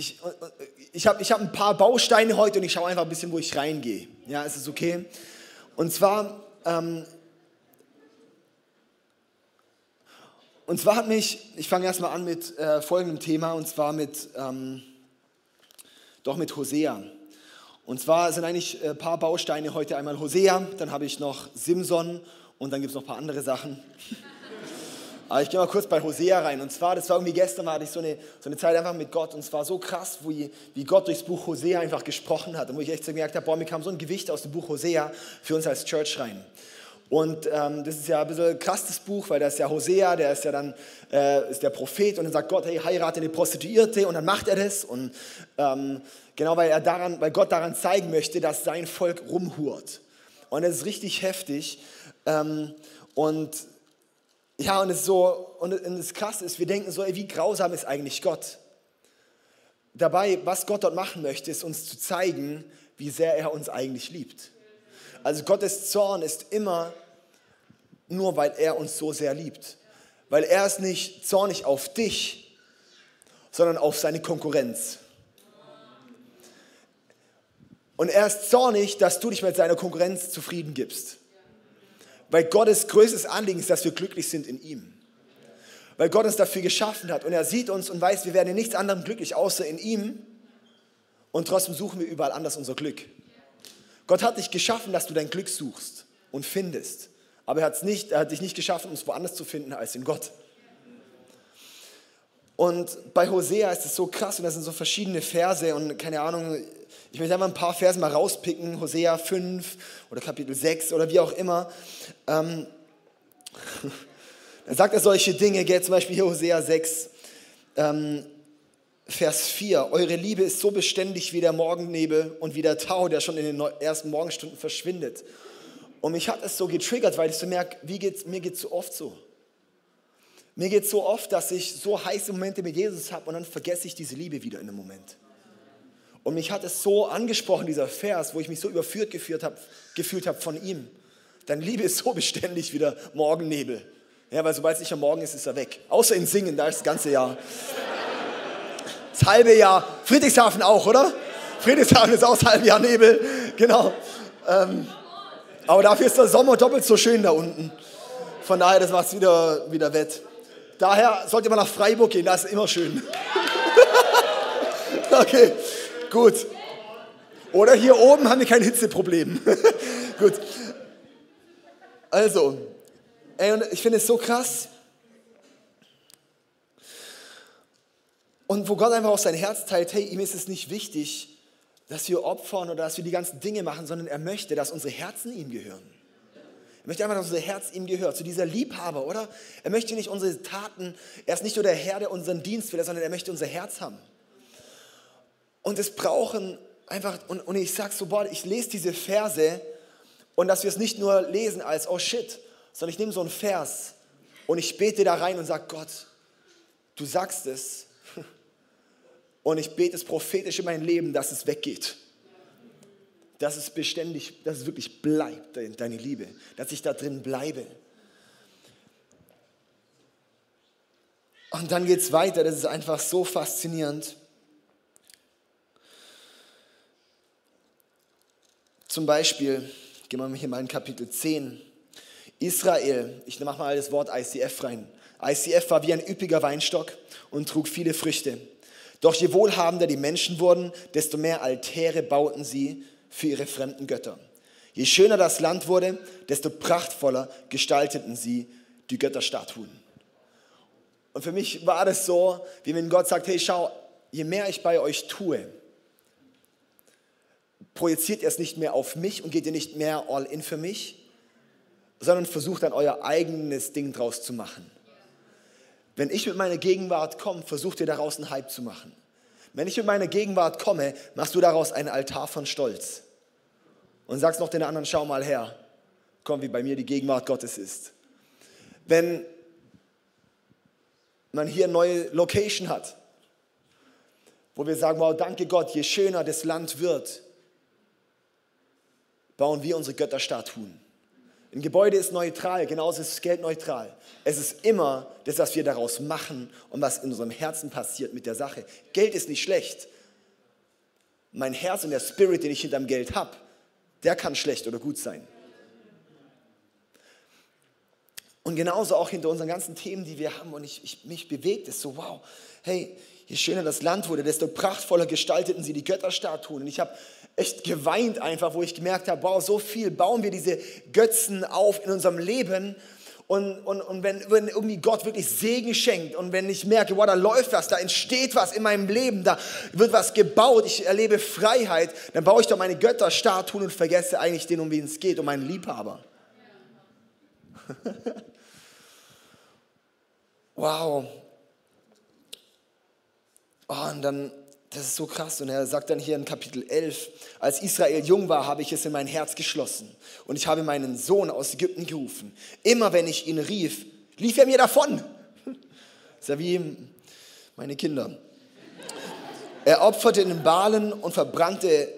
ich, ich habe ich hab ein paar Bausteine heute und ich schaue einfach ein bisschen, wo ich reingehe. Ja, ist es okay? Und zwar, ähm, und zwar hat mich, ich fange erstmal an mit äh, folgendem Thema und zwar mit, ähm, doch mit Hosea. Und zwar sind eigentlich ein äh, paar Bausteine heute einmal Hosea, dann habe ich noch Simson und dann gibt es noch ein paar andere Sachen. Aber ich gehe mal kurz bei Hosea rein. Und zwar, das war irgendwie gestern, hatte ich so eine, so eine Zeit einfach mit Gott. Und es war so krass, wie, wie Gott durchs Buch Hosea einfach gesprochen hat. Und wo ich echt so gemerkt habe, boah, mir kam so ein Gewicht aus dem Buch Hosea für uns als Church rein. Und ähm, das ist ja ein bisschen ein krasses Buch, weil da ist ja Hosea, der ist ja dann äh, ist der Prophet und dann sagt Gott, hey, heirate eine Prostituierte und dann macht er das. Und ähm, genau, weil, er daran, weil Gott daran zeigen möchte, dass sein Volk rumhurt. Und das ist richtig heftig. Ähm, und ja, und es so, und das Krasse ist, wir denken so, ey, wie grausam ist eigentlich Gott? Dabei, was Gott dort machen möchte, ist uns zu zeigen, wie sehr er uns eigentlich liebt. Also Gottes Zorn ist immer nur, weil er uns so sehr liebt. Weil er ist nicht zornig auf dich, sondern auf seine Konkurrenz. Und er ist zornig, dass du dich mit seiner Konkurrenz zufrieden gibst. Weil Gottes größtes Anliegen ist, dass wir glücklich sind in ihm. Weil Gott uns dafür geschaffen hat und er sieht uns und weiß, wir werden in nichts anderem glücklich, außer in ihm. Und trotzdem suchen wir überall anders unser Glück. Gott hat dich geschaffen, dass du dein Glück suchst und findest. Aber er, nicht, er hat dich nicht geschaffen, es woanders zu finden als in Gott. Und bei Hosea ist es so krass und da sind so verschiedene Verse und keine Ahnung, ich möchte einfach ein paar Verse mal rauspicken, Hosea 5 oder Kapitel 6 oder wie auch immer. Ähm, dann sagt er solche Dinge, gell, zum Beispiel hier Hosea 6, ähm, Vers 4. Eure Liebe ist so beständig wie der Morgennebel und wie der Tau, der schon in den ersten Morgenstunden verschwindet. Und mich hat es so getriggert, weil ich so merke, wie geht's, mir geht es so oft so. Mir geht es so oft, dass ich so heiße Momente mit Jesus habe und dann vergesse ich diese Liebe wieder in einem Moment. Und mich hat es so angesprochen, dieser Vers, wo ich mich so überführt gefühlt habe von ihm. Deine Liebe ist so beständig wie der Morgennebel. Ja, weil sobald es nicht am Morgen ist, ist er weg. Außer in Singen, da ist das ganze Jahr. Das halbe Jahr. Friedrichshafen auch, oder? Friedrichshafen ist auch das halbe Jahr Nebel. Genau. Ähm, aber dafür ist der Sommer doppelt so schön da unten. Von daher, das macht es wieder, wieder wett. Daher sollte man nach Freiburg gehen, da ist immer schön. okay. Gut. Oder hier oben haben wir kein Hitzeproblem. Gut. Also, ey, und ich finde es so krass. Und wo Gott einfach auch sein Herz teilt, hey, ihm ist es nicht wichtig, dass wir opfern oder dass wir die ganzen Dinge machen, sondern er möchte, dass unsere Herzen ihm gehören. Er möchte einfach, dass unser Herz ihm gehört, zu dieser Liebhaber, oder? Er möchte nicht unsere Taten, er ist nicht nur der Herr, der unseren Dienst will, sondern er möchte unser Herz haben. Und es brauchen einfach, und, und ich sage so, boah, ich lese diese Verse und dass wir es nicht nur lesen als, oh shit, sondern ich nehme so einen Vers und ich bete da rein und sage, Gott, du sagst es und ich bete es prophetisch in mein Leben, dass es weggeht. Dass es beständig, dass es wirklich bleibt, deine Liebe, dass ich da drin bleibe. Und dann geht es weiter, das ist einfach so faszinierend. Zum Beispiel, gehen wir hier mal in Kapitel 10. Israel, ich mache mal das Wort ICF rein. ICF war wie ein üppiger Weinstock und trug viele Früchte. Doch je wohlhabender die Menschen wurden, desto mehr Altäre bauten sie für ihre fremden Götter. Je schöner das Land wurde, desto prachtvoller gestalteten sie die Götterstatuen. Und für mich war das so, wie wenn Gott sagt, hey schau, je mehr ich bei euch tue, projiziert ihr es nicht mehr auf mich und geht ihr nicht mehr all in für mich, sondern versucht dann euer eigenes Ding draus zu machen. Wenn ich mit meiner Gegenwart komme, versucht ihr daraus einen Hype zu machen. Wenn ich mit meiner Gegenwart komme, machst du daraus einen Altar von Stolz. Und sagst noch den anderen, schau mal her, komm, wie bei mir die Gegenwart Gottes ist. Wenn man hier eine neue Location hat, wo wir sagen, wow, danke Gott, je schöner das Land wird, bauen wir unsere Götterstatuen. Ein Gebäude ist neutral, genauso ist Geld neutral. Es ist immer das, was wir daraus machen und was in unserem Herzen passiert mit der Sache. Geld ist nicht schlecht. Mein Herz und der Spirit, den ich hinterm Geld habe, der kann schlecht oder gut sein. Und genauso auch hinter unseren ganzen Themen, die wir haben. Und ich, ich, mich bewegt es so, wow, hey, je schöner das Land wurde, desto prachtvoller gestalteten sie die Götterstatuen. Und ich habe echt geweint einfach, wo ich gemerkt habe, wow, so viel bauen wir diese Götzen auf in unserem Leben. Und, und, und wenn, wenn irgendwie Gott wirklich Segen schenkt und wenn ich merke, wow, da läuft was, da entsteht was in meinem Leben, da wird was gebaut, ich erlebe Freiheit, dann baue ich doch meine Götterstatuen und vergesse eigentlich den, um wen es geht, um meinen Liebhaber. wow. Oh, und dann das ist so krass. Und er sagt dann hier in Kapitel 11, als Israel jung war, habe ich es in mein Herz geschlossen. Und ich habe meinen Sohn aus Ägypten gerufen. Immer wenn ich ihn rief, lief er mir davon. Das ist ja wie meine Kinder. Er opferte den Balen und verbrannte.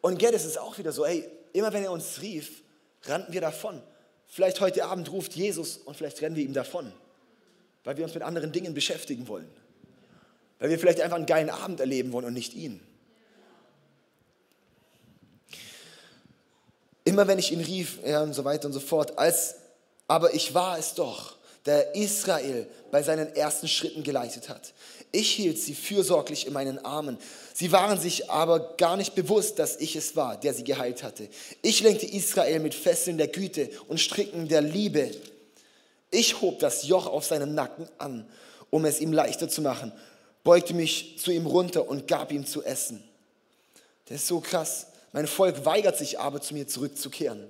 Und Gerd, es ist auch wieder so, hey, immer wenn er uns rief, rannten wir davon. Vielleicht heute Abend ruft Jesus und vielleicht rennen wir ihm davon, weil wir uns mit anderen Dingen beschäftigen wollen. Weil wir vielleicht einfach einen geilen Abend erleben wollen und nicht ihn. Immer wenn ich ihn rief, ja, und so weiter und so fort, als, aber ich war es doch, der Israel bei seinen ersten Schritten geleitet hat. Ich hielt sie fürsorglich in meinen Armen. Sie waren sich aber gar nicht bewusst, dass ich es war, der sie geheilt hatte. Ich lenkte Israel mit Fesseln der Güte und Stricken der Liebe. Ich hob das Joch auf seinem Nacken an, um es ihm leichter zu machen beugte mich zu ihm runter und gab ihm zu essen. Das ist so krass. Mein Volk weigert sich aber, zu mir zurückzukehren.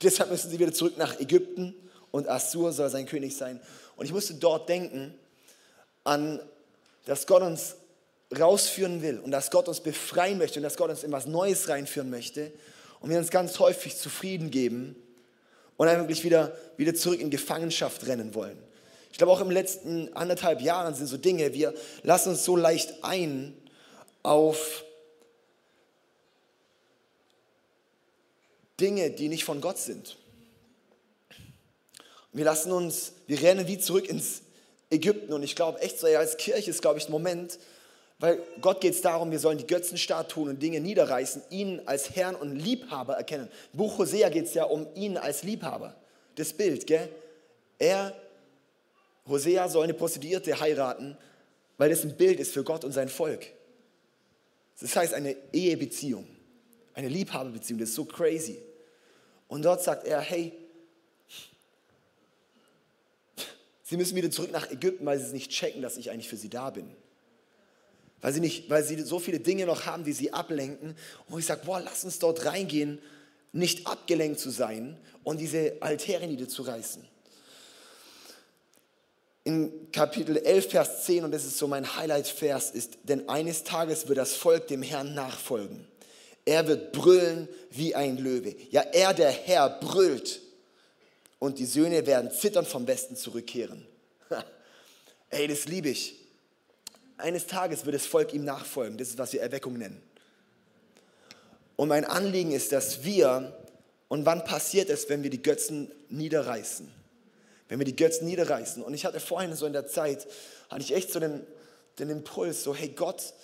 Deshalb müssen sie wieder zurück nach Ägypten und Assur soll sein König sein. Und ich musste dort denken an, dass Gott uns rausführen will und dass Gott uns befreien möchte und dass Gott uns in was Neues reinführen möchte und wir uns ganz häufig zufrieden geben und eigentlich wieder, wieder zurück in Gefangenschaft rennen wollen. Ich glaube, auch im letzten anderthalb Jahren sind so Dinge, wir lassen uns so leicht ein auf Dinge, die nicht von Gott sind. Wir lassen uns, wir rennen wie zurück ins Ägypten und ich glaube echt so, ja, als Kirche ist, glaube ich, ein Moment, weil Gott geht es darum, wir sollen die Götzenstatuen und Dinge niederreißen, ihn als Herrn und Liebhaber erkennen. Im Buch Hosea geht es ja um ihn als Liebhaber. Das Bild, gell? Er Hosea soll eine Prostituierte heiraten, weil das ein Bild ist für Gott und sein Volk. Das heißt eine Ehebeziehung, eine Liebhaberbeziehung, das ist so crazy. Und dort sagt er, hey, sie müssen wieder zurück nach Ägypten, weil sie es nicht checken, dass ich eigentlich für sie da bin. Weil sie, nicht, weil sie so viele Dinge noch haben, die sie ablenken. Und ich sage, boah, lass uns dort reingehen, nicht abgelenkt zu sein und diese Altäre niederzureißen in Kapitel 11, Vers 10, und das ist so mein Highlight-Vers, ist, denn eines Tages wird das Volk dem Herrn nachfolgen. Er wird brüllen wie ein Löwe. Ja, er, der Herr, brüllt. Und die Söhne werden zitternd vom Westen zurückkehren. Ey, das liebe ich. Eines Tages wird das Volk ihm nachfolgen. Das ist, was wir Erweckung nennen. Und mein Anliegen ist, dass wir, und wann passiert es, wenn wir die Götzen niederreißen? Wenn wir die Götzen niederreißen. Und ich hatte vorhin so in der Zeit, hatte ich echt so den, den Impuls, so hey Gott,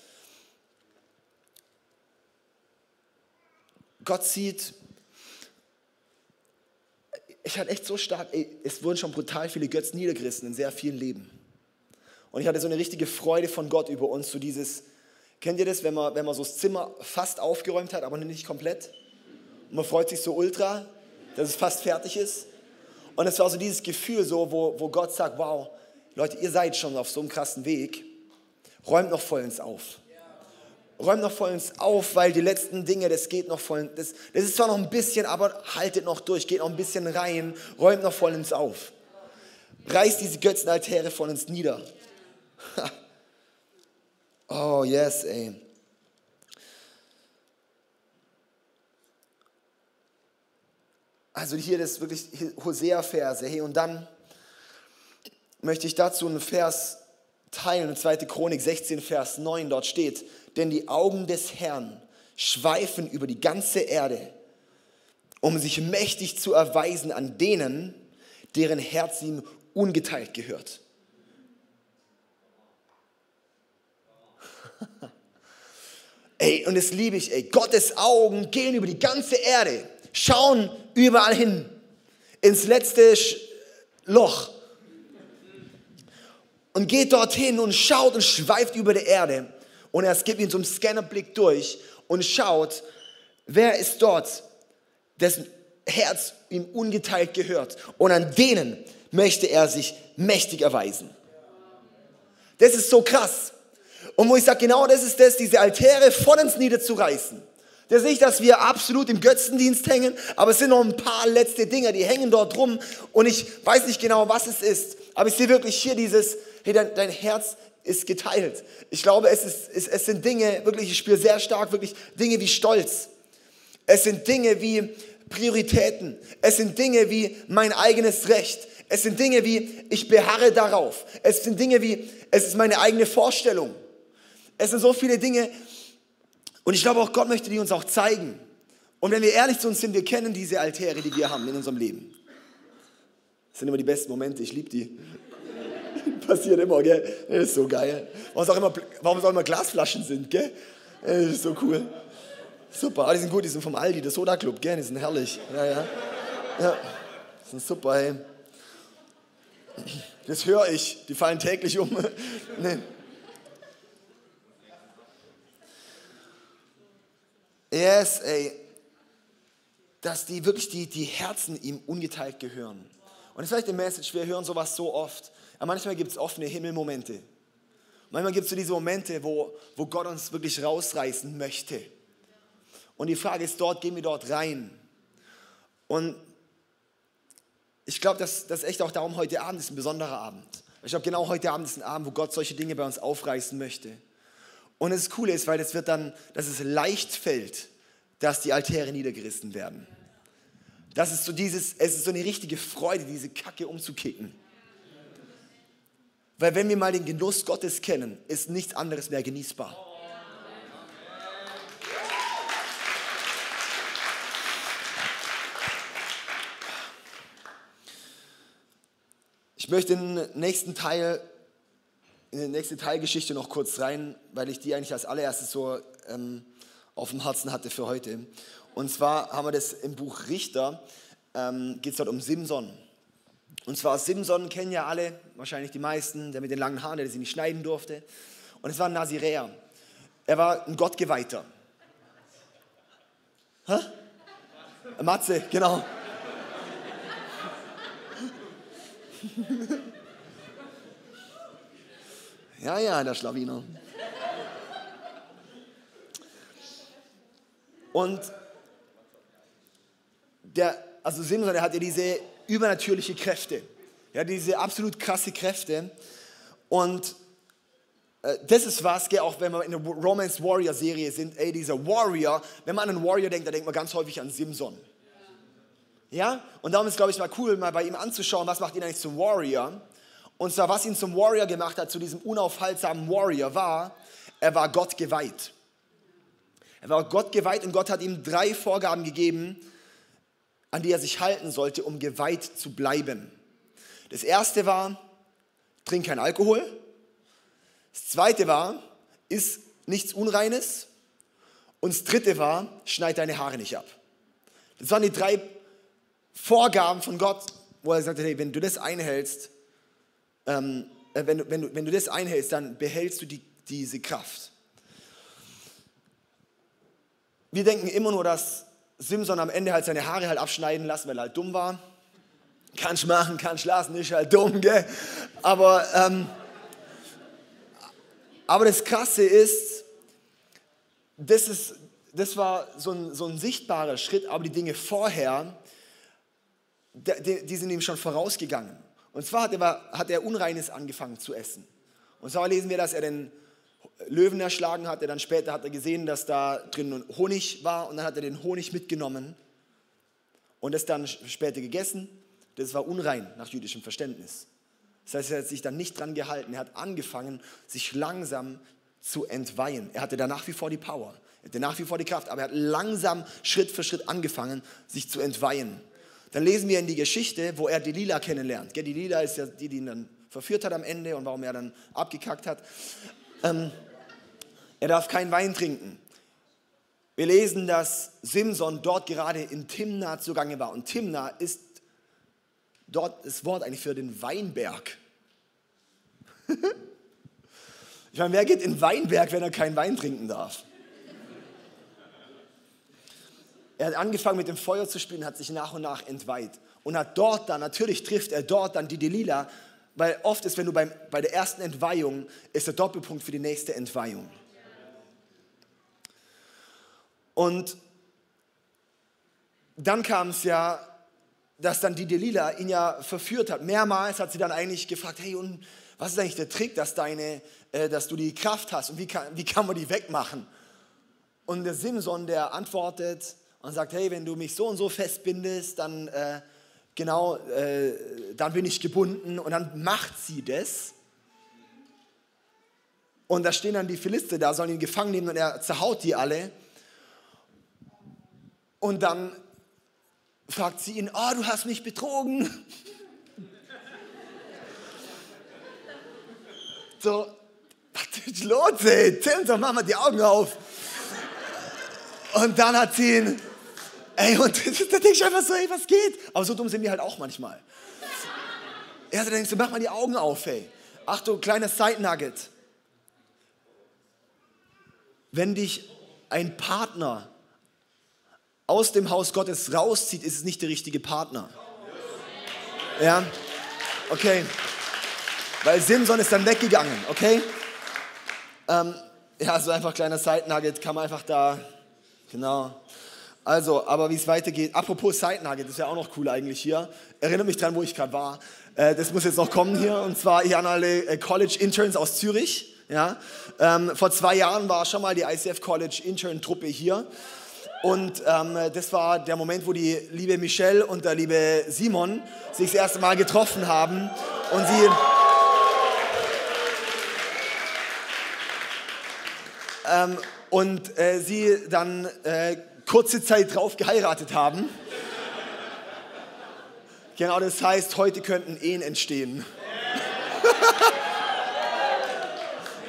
Gott sieht, ich hatte echt so stark, ey, es wurden schon brutal viele Götzen niedergerissen in sehr vielen Leben. Und ich hatte so eine richtige Freude von Gott über uns, so dieses, kennt ihr das, wenn man, wenn man so das Zimmer fast aufgeräumt hat, aber nicht komplett? Und man freut sich so ultra, dass es fast fertig ist. Und es war so dieses Gefühl, so, wo, wo Gott sagt, wow, Leute, ihr seid schon auf so einem krassen Weg, räumt noch vollends auf. Räumt noch vollends auf, weil die letzten Dinge, das geht noch vollends, das, das ist zwar noch ein bisschen, aber haltet noch durch, geht noch ein bisschen rein, räumt noch vollends auf. Reißt diese Götzenaltäre vollends nieder. oh, yes, ey. Also hier das wirklich Hosea-Verse. Hey, und dann möchte ich dazu einen Vers teilen, 2. Chronik 16, Vers 9, dort steht, denn die Augen des Herrn schweifen über die ganze Erde, um sich mächtig zu erweisen an denen, deren Herz ihm ungeteilt gehört. ey, und das liebe ich, ey. Gottes Augen gehen über die ganze Erde, schauen überall hin, ins letzte Loch und geht dorthin und schaut und schweift über der Erde. Und er gibt ihn zum Scannerblick durch und schaut, wer ist dort, dessen Herz ihm ungeteilt gehört. Und an denen möchte er sich mächtig erweisen. Das ist so krass. Und wo ich sage, genau das ist das, diese Altäre vollends niederzureißen. Das ist nicht, dass wir absolut im Götzendienst hängen, aber es sind noch ein paar letzte Dinge, die hängen dort rum und ich weiß nicht genau, was es ist, aber ich sehe wirklich hier dieses, hey, dein, dein Herz ist geteilt. Ich glaube, es, ist, es, es sind Dinge, wirklich, ich spüre sehr stark wirklich Dinge wie Stolz. Es sind Dinge wie Prioritäten. Es sind Dinge wie mein eigenes Recht. Es sind Dinge wie ich beharre darauf. Es sind Dinge wie es ist meine eigene Vorstellung. Es sind so viele Dinge. Und ich glaube auch Gott möchte die uns auch zeigen. Und wenn wir ehrlich zu uns sind, wir kennen diese Altäre, die wir haben in unserem Leben. Das sind immer die besten Momente, ich liebe die. Passiert immer, gell? Das ist so geil. Warum es auch immer, warum es auch immer Glasflaschen sind, gell? Das ist so cool. Super, die sind gut, die sind vom Aldi, der Soda Club, gell? Die sind herrlich. Ja, ja. Ja, die sind super, ey. Das höre ich, die fallen täglich um. nee. Yes, ey. Dass die wirklich die, die Herzen ihm ungeteilt gehören. Und das ist vielleicht die Message, wir hören sowas so oft. Aber manchmal gibt es offene Himmelmomente. Manchmal gibt es so diese Momente, wo, wo Gott uns wirklich rausreißen möchte. Und die Frage ist dort, gehen wir dort rein? Und ich glaube, dass das echt auch darum, heute Abend ist ein besonderer Abend. Ich glaube, genau heute Abend ist ein Abend, wo Gott solche Dinge bei uns aufreißen möchte. Und das Coole ist, weil das wird dann, dass es leicht fällt, dass die Altäre niedergerissen werden. Das ist so dieses, es ist so eine richtige Freude, diese Kacke umzukicken. Weil wenn wir mal den Genuss Gottes kennen, ist nichts anderes mehr genießbar. Ich möchte den nächsten Teil in die nächste Teilgeschichte noch kurz rein, weil ich die eigentlich als allererstes so ähm, auf dem Herzen hatte für heute. Und zwar haben wir das im Buch Richter, ähm, geht es dort um Simson. Und zwar Simson kennen ja alle, wahrscheinlich die meisten, der mit den langen Haaren, der sie nicht schneiden durfte. Und es war ein Naziräer. Er war ein Gottgeweihter. Hä? Matze, genau. Ja, ja, der Schlawiner. Und der, also Simson, der hat ja diese übernatürliche Kräfte. Ja, diese absolut krasse Kräfte. Und äh, das ist was, gell, auch wenn wir in der Romance Warrior Serie sind, ey, dieser Warrior, wenn man an einen Warrior denkt, dann denkt man ganz häufig an Simson. Ja? Und darum ist, glaube ich, mal cool, mal bei ihm anzuschauen, was macht ihn eigentlich zum Warrior. Und zwar, was ihn zum Warrior gemacht hat, zu diesem unaufhaltsamen Warrior, war, er war Gott geweiht. Er war Gott geweiht und Gott hat ihm drei Vorgaben gegeben, an die er sich halten sollte, um geweiht zu bleiben. Das erste war, trink kein Alkohol. Das zweite war, iss nichts Unreines. Und das dritte war, schneid deine Haare nicht ab. Das waren die drei Vorgaben von Gott, wo er sagte, hey, wenn du das einhältst, ähm, äh, wenn, du, wenn, du, wenn du das einhältst, dann behältst du die, diese Kraft. Wir denken immer nur, dass Simson am Ende halt seine Haare halt abschneiden lassen, weil er halt dumm war. Kannst machen, kannst lassen, ist halt dumm, gell? Aber, ähm, aber das Krasse ist, das, ist, das war so ein, so ein sichtbarer Schritt, aber die Dinge vorher, die, die sind ihm schon vorausgegangen. Und zwar hat er, hat er Unreines angefangen zu essen. Und zwar lesen wir, dass er den Löwen erschlagen hatte. Dann später hat er gesehen, dass da drin Honig war und dann hat er den Honig mitgenommen und das dann später gegessen. Das war unrein nach jüdischem Verständnis. Das heißt, er hat sich dann nicht dran gehalten. Er hat angefangen, sich langsam zu entweihen. Er hatte da nach wie vor die Power, er hatte nach wie vor die Kraft, aber er hat langsam Schritt für Schritt angefangen, sich zu entweihen. Dann lesen wir in die Geschichte, wo er Delila kennenlernt. Delila ist ja die, die ihn dann verführt hat am Ende und warum er dann abgekackt hat. Ähm, er darf keinen Wein trinken. Wir lesen, dass Simson dort gerade in Timna zugange war. Und Timna ist dort das Wort eigentlich für den Weinberg. ich meine, wer geht in Weinberg, wenn er keinen Wein trinken darf? Er hat angefangen mit dem Feuer zu spielen, hat sich nach und nach entweiht und hat dort dann, natürlich trifft er dort dann die Delila, weil oft ist, wenn du beim, bei der ersten Entweihung, ist der Doppelpunkt für die nächste Entweihung. Und dann kam es ja, dass dann die Delila ihn ja verführt hat. Mehrmals hat sie dann eigentlich gefragt, hey, und was ist eigentlich der Trick, dass, deine, äh, dass du die Kraft hast und wie kann, wie kann man die wegmachen? Und der Simson, der antwortet, und sagt, hey, wenn du mich so und so festbindest, dann äh, genau, äh, dann bin ich gebunden und dann macht sie das. Und da stehen dann die Philister da, sollen ihn gefangen nehmen und er zerhaut die alle. Und dann fragt sie ihn, oh, du hast mich betrogen. so, was ist los, ey? Tim, doch mach mal die Augen auf. Und dann hat sie ihn Ey, und da denke ich einfach so, ey, was geht? Aber so dumm sind wir halt auch manchmal. Ja, da denkst du, mach mal die Augen auf, ey. Achtung, kleiner Side-Nugget. Wenn dich ein Partner aus dem Haus Gottes rauszieht, ist es nicht der richtige Partner. Ja? Okay. Weil Simson ist dann weggegangen, okay? Ähm, ja, so einfach kleiner Side-Nugget, kann man einfach da, genau. Also, aber wie es weitergeht, apropos Side Nugget, das ist ja auch noch cool eigentlich hier. Erinnere mich dran, wo ich gerade war. Äh, das muss jetzt noch kommen hier. Und zwar an alle äh, College Interns aus Zürich. Ja. Ähm, vor zwei Jahren war schon mal die ICF College Intern Truppe hier. Und ähm, das war der Moment, wo die liebe Michelle und der liebe Simon sich das erste Mal getroffen haben. Und sie. Ähm, und äh, sie dann äh, kurze Zeit drauf geheiratet haben. Genau das heißt, heute könnten Ehen entstehen.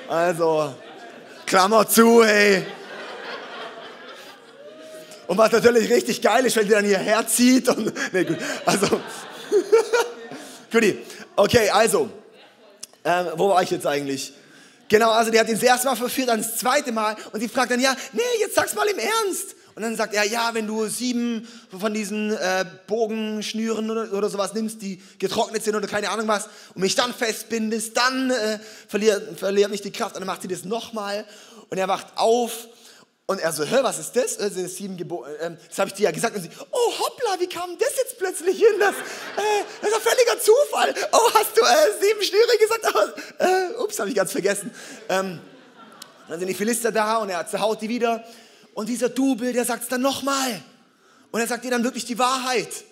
also, Klammer zu, hey. Und was natürlich richtig geil ist, wenn die dann hierher zieht und, nee, gut, also, Guti, okay, also, ähm, wo war ich jetzt eigentlich? Genau, also die hat ihn das erste Mal verführt, dann das zweite Mal und sie fragt dann, ja, nee, jetzt sag's mal im Ernst. Und dann sagt er, ja, wenn du sieben von diesen äh, Bogenschnüren oder, oder, sowas nimmst, die getrocknet sind oder keine Ahnung was, und mich dann festbindest, dann äh, verliert, verliert mich die Kraft. Und dann macht sie das nochmal und er wacht auf und er so, hör, was ist das? Das, sind sieben Gebo äh, das habe ich dir ja gesagt. Und sie, oh hoppla, wie kam das jetzt plötzlich hin? Das, äh, das ist ein völliger Zufall. Oh, hast du äh, sieben Schnüre gesagt? Oh, äh, ups, habe ich ganz vergessen. Ähm, dann sind die Philister da und er zerhaut die wieder. Und dieser Double, der sagt es dann nochmal. Und er sagt ihr dann wirklich die Wahrheit,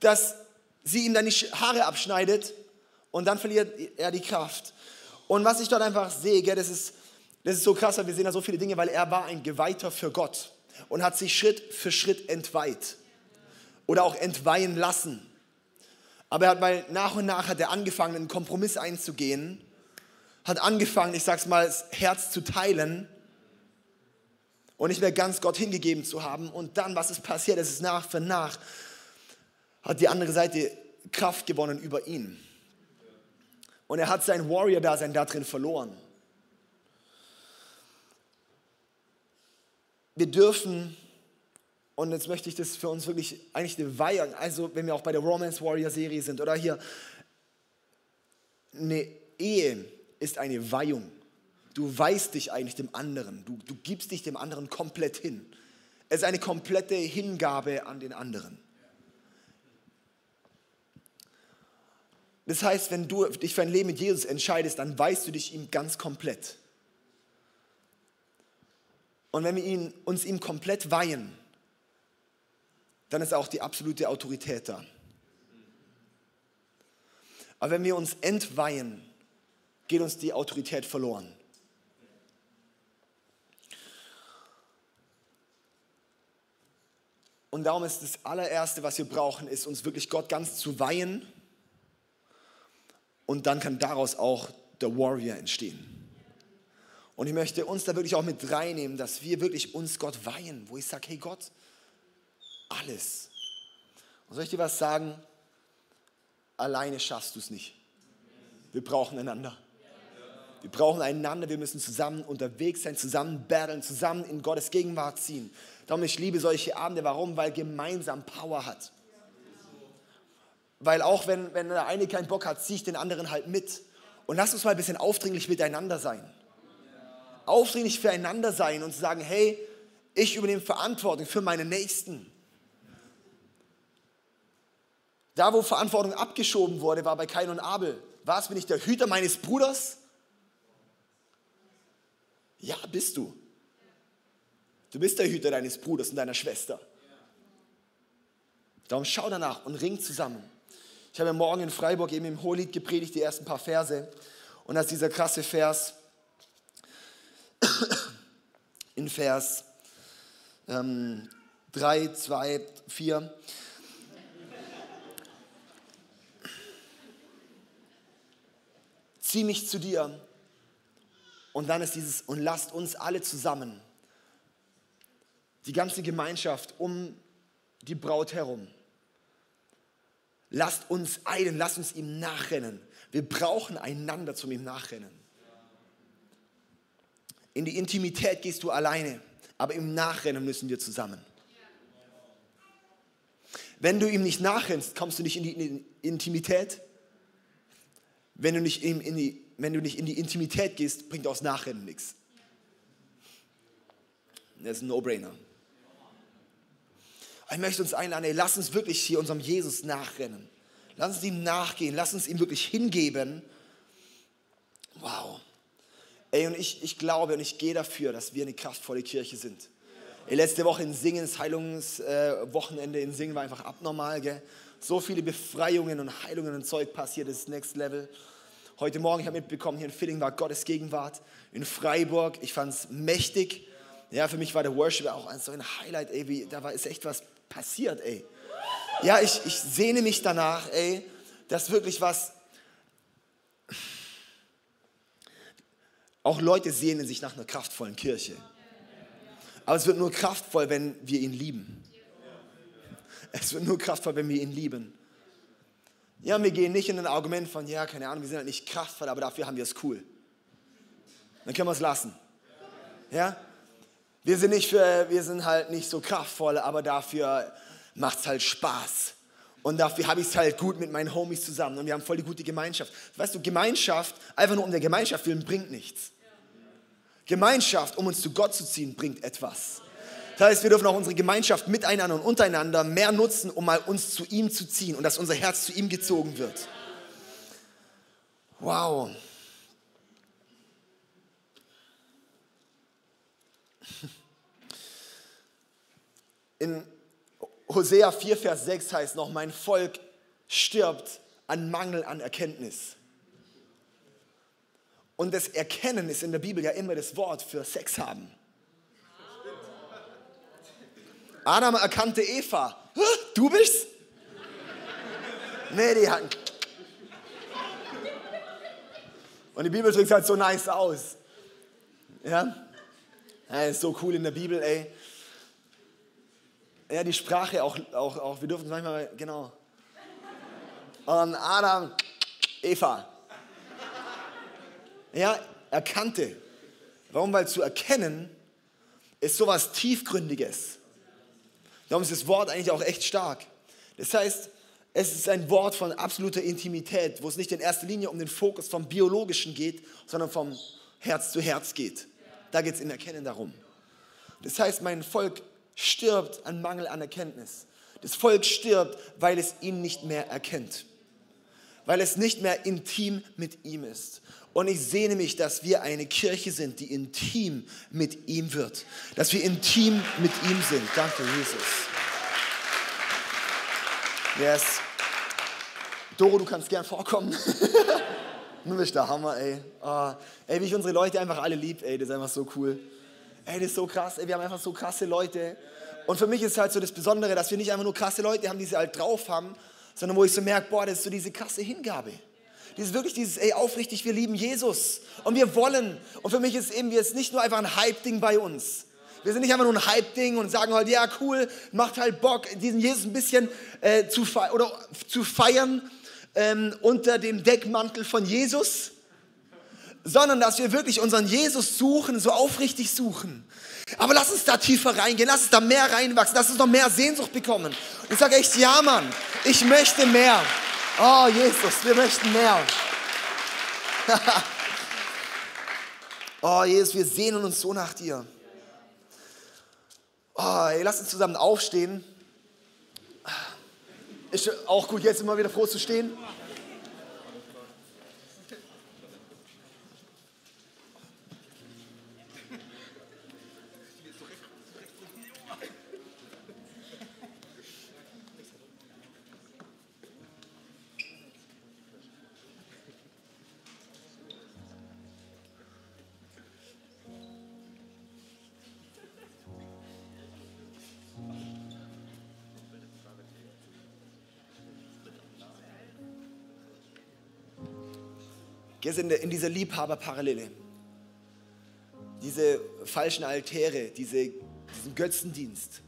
dass sie ihm dann die Haare abschneidet und dann verliert er die Kraft. Und was ich dort einfach sehe, gell, das, ist, das ist so krass, weil wir sehen da so viele Dinge, weil er war ein Geweihter für Gott und hat sich Schritt für Schritt entweiht oder auch entweihen lassen. Aber er hat mal nach und nach hat er angefangen, einen Kompromiss einzugehen, hat angefangen, ich sag's mal, das Herz zu teilen und nicht mehr ganz Gott hingegeben zu haben. Und dann, was ist passiert? Es ist nach für nach, hat die andere Seite Kraft gewonnen über ihn. Und er hat sein Warrior-Dasein da drin verloren. Wir dürfen, und jetzt möchte ich das für uns wirklich eigentlich eine Weihe, also wenn wir auch bei der Romance Warrior Serie sind oder hier, eine Ehe ist eine Weihung. Du weihst dich eigentlich dem anderen. Du, du gibst dich dem anderen komplett hin. Es ist eine komplette Hingabe an den anderen. Das heißt, wenn du dich für ein Leben mit Jesus entscheidest, dann weißt du dich ihm ganz komplett. Und wenn wir ihn, uns ihm komplett weihen, dann ist auch die absolute Autorität da. Aber wenn wir uns entweihen, geht uns die Autorität verloren. Und darum ist das allererste, was wir brauchen, ist uns wirklich Gott ganz zu weihen. Und dann kann daraus auch der Warrior entstehen. Und ich möchte uns da wirklich auch mit reinnehmen, dass wir wirklich uns Gott weihen, wo ich sage, hey Gott, alles. Und soll ich dir was sagen? Alleine schaffst du es nicht. Wir brauchen einander. Wir brauchen einander, wir müssen zusammen unterwegs sein, zusammen battlen, zusammen in Gottes Gegenwart ziehen. Darum, ich liebe solche Abende. Warum? Weil gemeinsam Power hat. Weil auch wenn, wenn der eine keinen Bock hat, ziehe ich den anderen halt mit. Und lass uns mal ein bisschen aufdringlich miteinander sein. Aufdringlich füreinander sein und zu sagen, hey, ich übernehme Verantwortung für meine Nächsten. Da, wo Verantwortung abgeschoben wurde, war bei Kain und Abel. Was, bin ich der Hüter meines Bruders? Ja, bist du. Du bist der Hüter deines Bruders und deiner Schwester. Darum schau danach und ring zusammen. Ich habe morgen in Freiburg eben im Hohelied gepredigt, die ersten paar Verse. Und da ist dieser krasse Vers in Vers ähm, 3, 2, 4. Zieh mich zu dir. Und dann ist dieses, und lasst uns alle zusammen, die ganze Gemeinschaft um die Braut herum, lasst uns eilen, lasst uns ihm nachrennen. Wir brauchen einander zum ihm nachrennen. In die Intimität gehst du alleine, aber im Nachrennen müssen wir zusammen. Wenn du ihm nicht nachrennst, kommst du nicht in die Intimität wenn du nicht in, die, wenn du nicht in die Intimität gehst, bringt aus Nachrennen nichts. Das ist ein No-Brainer. Ich möchte uns einladen, ey, lass uns wirklich hier unserem Jesus nachrennen. Lass uns ihm nachgehen, lass uns ihm wirklich hingeben. Wow. Ey, und ich, ich glaube und ich gehe dafür, dass wir eine kraftvolle Kirche sind. Ey, letzte Woche in Singen, das Heilungswochenende äh, in Singen war einfach abnormal, gell? So viele Befreiungen und Heilungen und Zeug passiert, das ist Next Level. Heute Morgen, ich habe mitbekommen, hier in Filling war Gottes Gegenwart. In Freiburg, ich fand es mächtig. Ja, für mich war der Worship auch so ein Highlight, ey, wie, da war, ist echt was passiert, ey. Ja, ich, ich sehne mich danach, ey, dass wirklich was, auch Leute sehnen sich nach einer kraftvollen Kirche. Aber es wird nur kraftvoll, wenn wir ihn lieben. Es wird nur kraftvoll, wenn wir ihn lieben. Ja, wir gehen nicht in ein Argument von, ja, keine Ahnung, wir sind halt nicht kraftvoll, aber dafür haben wir es cool. Dann können wir es lassen. Ja? Wir sind, nicht für, wir sind halt nicht so kraftvoll, aber dafür macht es halt Spaß. Und dafür habe ich es halt gut mit meinen Homies zusammen und wir haben voll die gute Gemeinschaft. Weißt du, Gemeinschaft, einfach nur um der Gemeinschaft willen, bringt nichts. Gemeinschaft, um uns zu Gott zu ziehen, bringt etwas. Das heißt, wir dürfen auch unsere Gemeinschaft miteinander und untereinander mehr nutzen, um mal uns zu ihm zu ziehen und dass unser Herz zu ihm gezogen wird. Wow. In Hosea 4, Vers 6 heißt noch, mein Volk stirbt an Mangel an Erkenntnis. Und das Erkennen ist in der Bibel ja immer das Wort für Sex haben. Adam erkannte Eva. Du bist? Nee, die hatten. Und die Bibel drückt halt so nice aus. Ja? Ja? Ist so cool in der Bibel, ey. Ja, die Sprache auch, auch, auch wir dürfen es manchmal, genau. Und Adam, Eva. Ja, erkannte. Warum? Weil zu erkennen ist sowas Tiefgründiges. Darum ist das Wort eigentlich auch echt stark. Das heißt, es ist ein Wort von absoluter Intimität, wo es nicht in erster Linie um den Fokus vom Biologischen geht, sondern vom Herz zu Herz geht. Da geht es im Erkennen darum. Das heißt, mein Volk stirbt an Mangel an Erkenntnis. Das Volk stirbt, weil es ihn nicht mehr erkennt. Weil es nicht mehr intim mit ihm ist. Und ich sehne mich, dass wir eine Kirche sind, die intim mit ihm wird. Dass wir intim mit ihm sind. Danke, Jesus. Yes. Doro, du kannst gern vorkommen. du bist der Hammer, ey. Oh, ey, wie ich unsere Leute einfach alle lieb, ey, das ist einfach so cool. Ey, das ist so krass, ey, wir haben einfach so krasse Leute. Und für mich ist halt so das Besondere, dass wir nicht einfach nur krasse Leute haben, die sie halt drauf haben, sondern wo ich so merke, boah, das ist so diese krasse Hingabe. Dieses wirklich dieses, ey, aufrichtig, wir lieben Jesus und wir wollen. Und für mich ist eben, ist nicht nur einfach ein Hype-Ding bei uns. Wir sind nicht einfach nur ein Hype-Ding und sagen halt, ja, cool, macht halt Bock, diesen Jesus ein bisschen äh, zu, fe oder zu feiern ähm, unter dem Deckmantel von Jesus, sondern dass wir wirklich unseren Jesus suchen, so aufrichtig suchen. Aber lass uns da tiefer reingehen, lass uns da mehr reinwachsen, lass uns noch mehr Sehnsucht bekommen. Ich sage echt, ja Mann, ich möchte mehr. Oh Jesus, wir möchten mehr. oh Jesus, wir sehnen uns so nach dir. Oh, ey, lass uns zusammen aufstehen. Ist auch gut, jetzt immer wieder froh zu stehen. Jetzt in, in dieser Liebhaberparallele. Diese falschen Altäre, diese, diesen Götzendienst.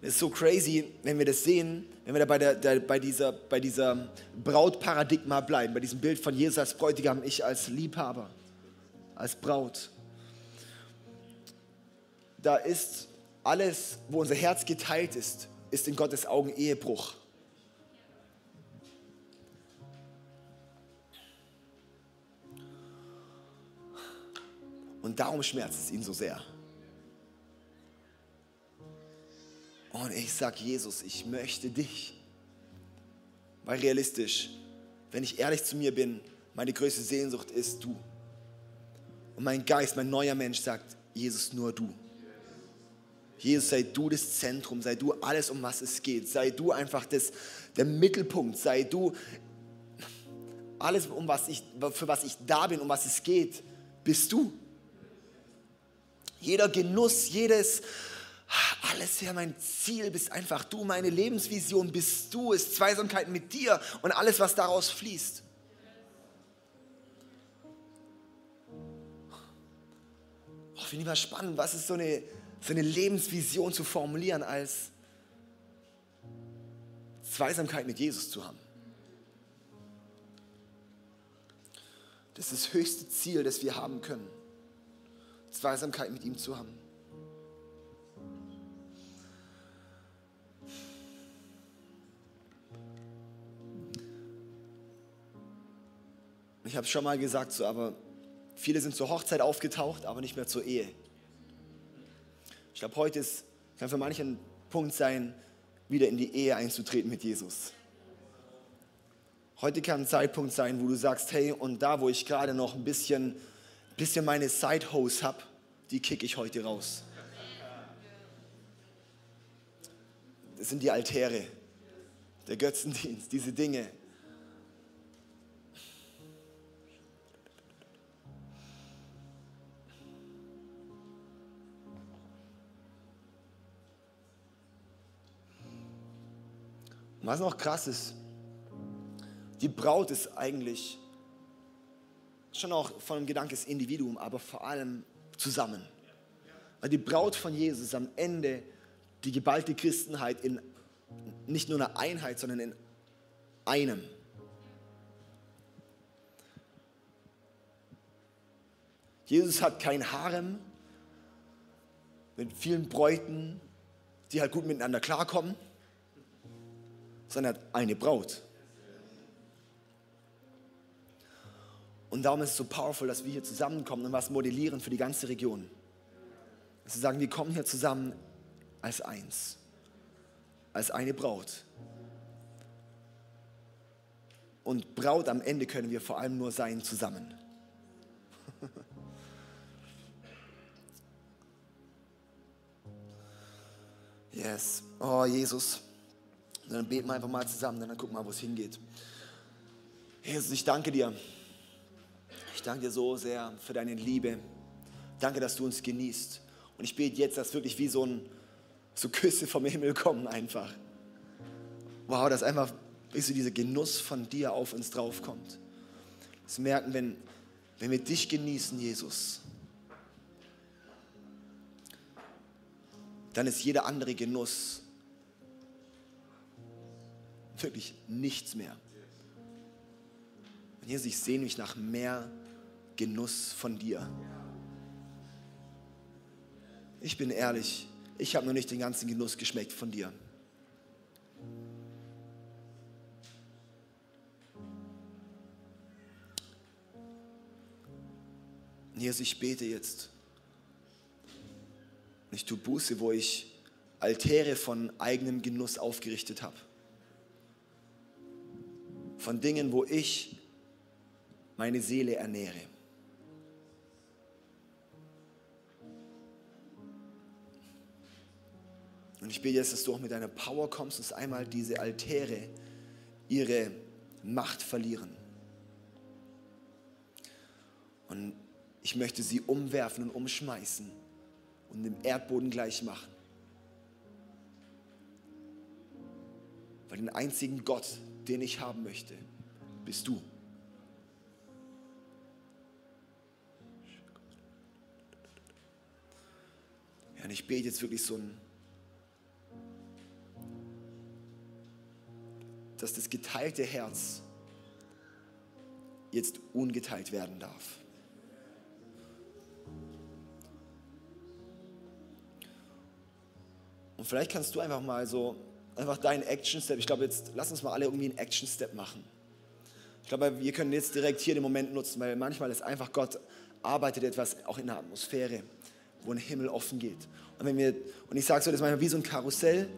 Das ist so crazy, wenn wir das sehen, wenn wir da bei, der, der, bei, dieser, bei dieser Brautparadigma bleiben, bei diesem Bild von Jesus als Bräutigam, ich als Liebhaber, als Braut. Da ist alles, wo unser Herz geteilt ist, ist in Gottes Augen Ehebruch. Darum schmerzt es ihn so sehr. Und ich sage, Jesus, ich möchte dich. Weil realistisch, wenn ich ehrlich zu mir bin, meine größte Sehnsucht ist du. Und mein Geist, mein neuer Mensch sagt, Jesus, nur du. Jesus, sei du das Zentrum, sei du alles, um was es geht. Sei du einfach das, der Mittelpunkt, sei du alles, um was ich, für was ich da bin, um was es geht, bist du. Jeder Genuss, jedes, alles ja mein Ziel, bist einfach du, meine Lebensvision bist du, ist Zweisamkeit mit dir und alles, was daraus fließt. Oh, Finde ich mal spannend, was ist so eine, so eine Lebensvision zu formulieren, als Zweisamkeit mit Jesus zu haben. Das ist das höchste Ziel, das wir haben können. Zweisamkeit mit ihm zu haben. Ich habe es schon mal gesagt, so, aber viele sind zur Hochzeit aufgetaucht, aber nicht mehr zur Ehe. Ich glaube, heute ist, kann für manche ein Punkt sein, wieder in die Ehe einzutreten mit Jesus. Heute kann ein Zeitpunkt sein, wo du sagst, hey, und da, wo ich gerade noch ein bisschen bisschen meine Side-Hose habe, die kicke ich heute raus. Das sind die Altäre, der Götzendienst, diese Dinge. was noch krass ist, die Braut ist eigentlich schon auch von dem Gedanke des Individuum, aber vor allem zusammen. Weil die Braut von Jesus am Ende die geballte Christenheit in nicht nur einer Einheit, sondern in einem. Jesus hat kein Harem mit vielen Bräuten, die halt gut miteinander klarkommen, sondern er hat eine Braut. Und darum ist es so powerful, dass wir hier zusammenkommen und was modellieren für die ganze Region. Dass wir sagen, wir kommen hier zusammen als eins, als eine Braut. Und Braut am Ende können wir vor allem nur sein zusammen. Yes. Oh, Jesus. dann beten wir einfach mal zusammen, dann gucken wir mal, wo es hingeht. Jesus, ich danke dir. Danke dir so sehr für deine Liebe. Danke, dass du uns genießt. Und ich bete jetzt, dass wirklich wie so, ein, so Küsse vom Himmel kommen einfach. Wow, dass einfach wie so dieser Genuss von dir auf uns draufkommt. Das merken, wenn, wenn wir dich genießen, Jesus, dann ist jeder andere Genuss wirklich nichts mehr. Und Jesus, ich sehne mich nach mehr Genuss von dir. Ich bin ehrlich, ich habe noch nicht den ganzen Genuss geschmeckt von dir. Jesus, ich bete jetzt ich tue Buße, wo ich Altäre von eigenem Genuss aufgerichtet habe. Von Dingen, wo ich meine Seele ernähre. Und ich bete jetzt, dass du auch mit deiner Power kommst, dass einmal diese Altäre ihre Macht verlieren. Und ich möchte sie umwerfen und umschmeißen und dem Erdboden gleich machen. Weil den einzigen Gott, den ich haben möchte, bist du. Ja, und ich bete jetzt wirklich so ein, dass das geteilte Herz jetzt ungeteilt werden darf. Und vielleicht kannst du einfach mal so, einfach deinen Action-Step, ich glaube jetzt, lass uns mal alle irgendwie einen Action-Step machen. Ich glaube, wir können jetzt direkt hier den Moment nutzen, weil manchmal ist einfach Gott arbeitet etwas auch in der Atmosphäre, wo ein Himmel offen geht. Und, wenn wir, und ich sage so, das ist manchmal wie so ein Karussell.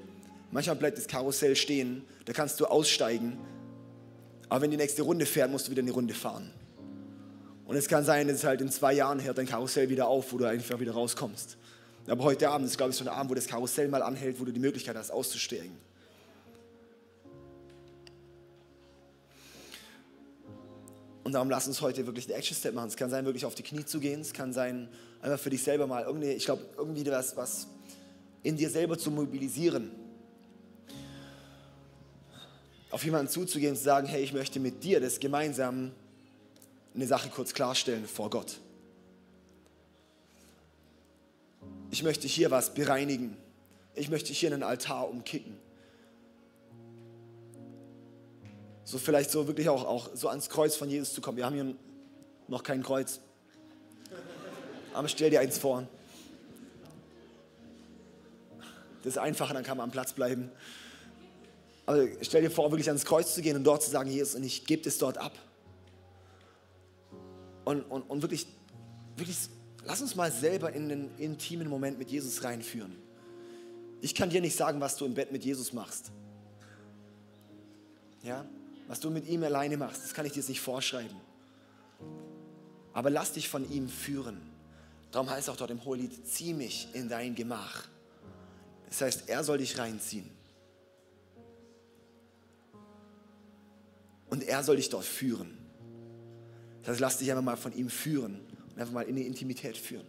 Manchmal bleibt das Karussell stehen, da kannst du aussteigen, aber wenn die nächste Runde fährt, musst du wieder eine Runde fahren. Und es kann sein, dass halt in zwei Jahren hört dein Karussell wieder auf, wo du einfach wieder rauskommst. Aber heute Abend ist, glaube ich, so ein Abend, wo das Karussell mal anhält, wo du die Möglichkeit hast, auszusteigen. Und darum lass uns heute wirklich einen Action-Step machen. Es kann sein, wirklich auf die Knie zu gehen. Es kann sein, einfach für dich selber mal irgendwie, ich glaube, irgendwie was, was in dir selber zu mobilisieren. Auf jemanden zuzugehen und zu sagen, hey, ich möchte mit dir das gemeinsam eine Sache kurz klarstellen vor Gott. ich möchte hier was bereinigen. Ich möchte hier einen Altar umkicken. So vielleicht so wirklich auch, auch so ans Kreuz von Jesus zu kommen. Wir haben hier noch kein Kreuz. Aber stell dir eins vor. Das ist einfacher, dann kann man am Platz bleiben. Aber stell dir vor, wirklich ans Kreuz zu gehen und dort zu sagen, Jesus, und ich gebe es dort ab. Und, und, und wirklich, wirklich Lass uns mal selber in einen intimen Moment mit Jesus reinführen. Ich kann dir nicht sagen, was du im Bett mit Jesus machst. Ja? Was du mit ihm alleine machst, das kann ich dir nicht vorschreiben. Aber lass dich von ihm führen. Darum heißt auch dort im Hohelied, zieh mich in dein Gemach. Das heißt, er soll dich reinziehen. Und er soll dich dort führen. Das heißt, lass dich einfach mal von ihm führen einfach mal in die Intimität führen.